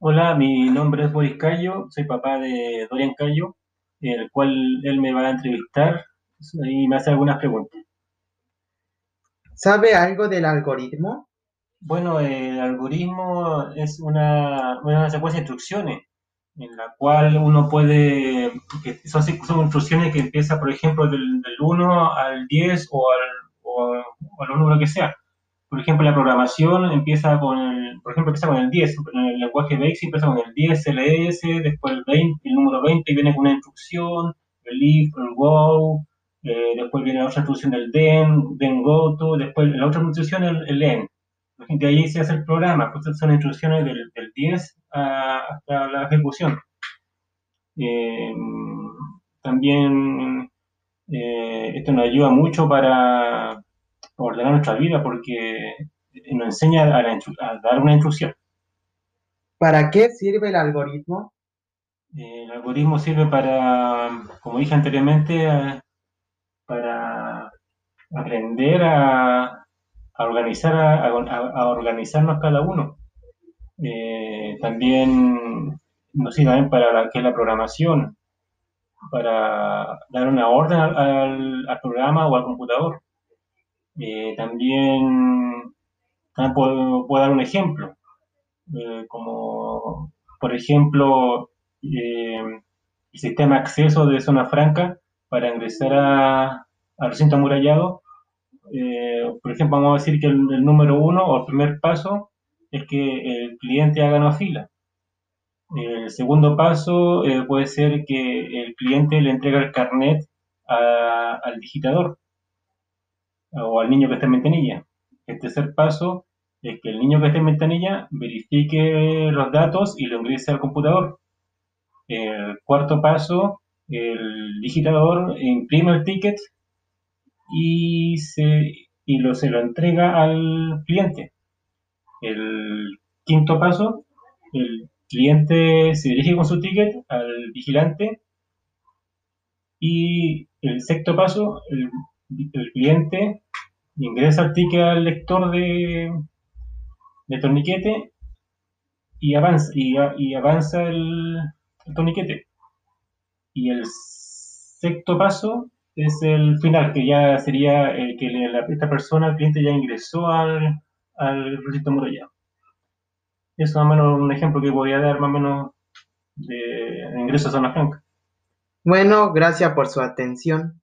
Hola, mi nombre es Boris Cayo, soy papá de Dorian Cayo, el cual él me va a entrevistar y me hace algunas preguntas. ¿Sabe algo del algoritmo? Bueno, el algoritmo es una, una secuencia de instrucciones en la cual uno puede, que son, son instrucciones que empiezan, por ejemplo, del, del 1 al 10 o al, o, o al número que sea. Por ejemplo, la programación empieza con el, por ejemplo, empieza con el 10, en el lenguaje BASIC empieza con el 10 LS, después el 20, el número 20 y viene con una instrucción, el if, el go, eh, después viene la otra instrucción del then, then go to, después la otra instrucción el, el end. De ahí se hace el programa, pues son instrucciones del, del 10 a, hasta la ejecución. Eh, también eh, esto nos ayuda mucho para ordenar nuestra vida porque nos enseña a, la a dar una instrucción. ¿Para qué sirve el algoritmo? Eh, el algoritmo sirve para, como dije anteriormente, a, para aprender a, a organizar a, a, organizarnos cada uno. Eh, también nos sirve también para la, que es la programación, para dar una orden al, al programa o al computador. Eh, también, también puedo, dar un ejemplo, eh, como por ejemplo eh, el sistema de acceso de zona franca para ingresar a, al recinto amurallado. Por ejemplo, vamos a decir que el, número uno o el primer paso es que el cliente haga una fila. El segundo paso puede ser que el cliente le entrega el carnet al digitador o al niño que está en ventanilla. El tercer paso es que el niño que esté en ventanilla verifique los datos y lo ingrese al computador. El cuarto paso, el digitador imprime el ticket y, se, y lo, se lo entrega al cliente. El quinto paso, el cliente se dirige con su ticket al vigilante y el sexto paso, el el cliente ingresa el ticket al lector de, de torniquete y avanza, y, avanza el, el, torniquete. Y el sexto paso es el final, que ya sería el que la, esta persona, el cliente, ya ingresó al, al recinto murallado. Eso es más o menos un ejemplo que podría dar más o menos de ingreso a zona franca. Bueno, gracias por su atención.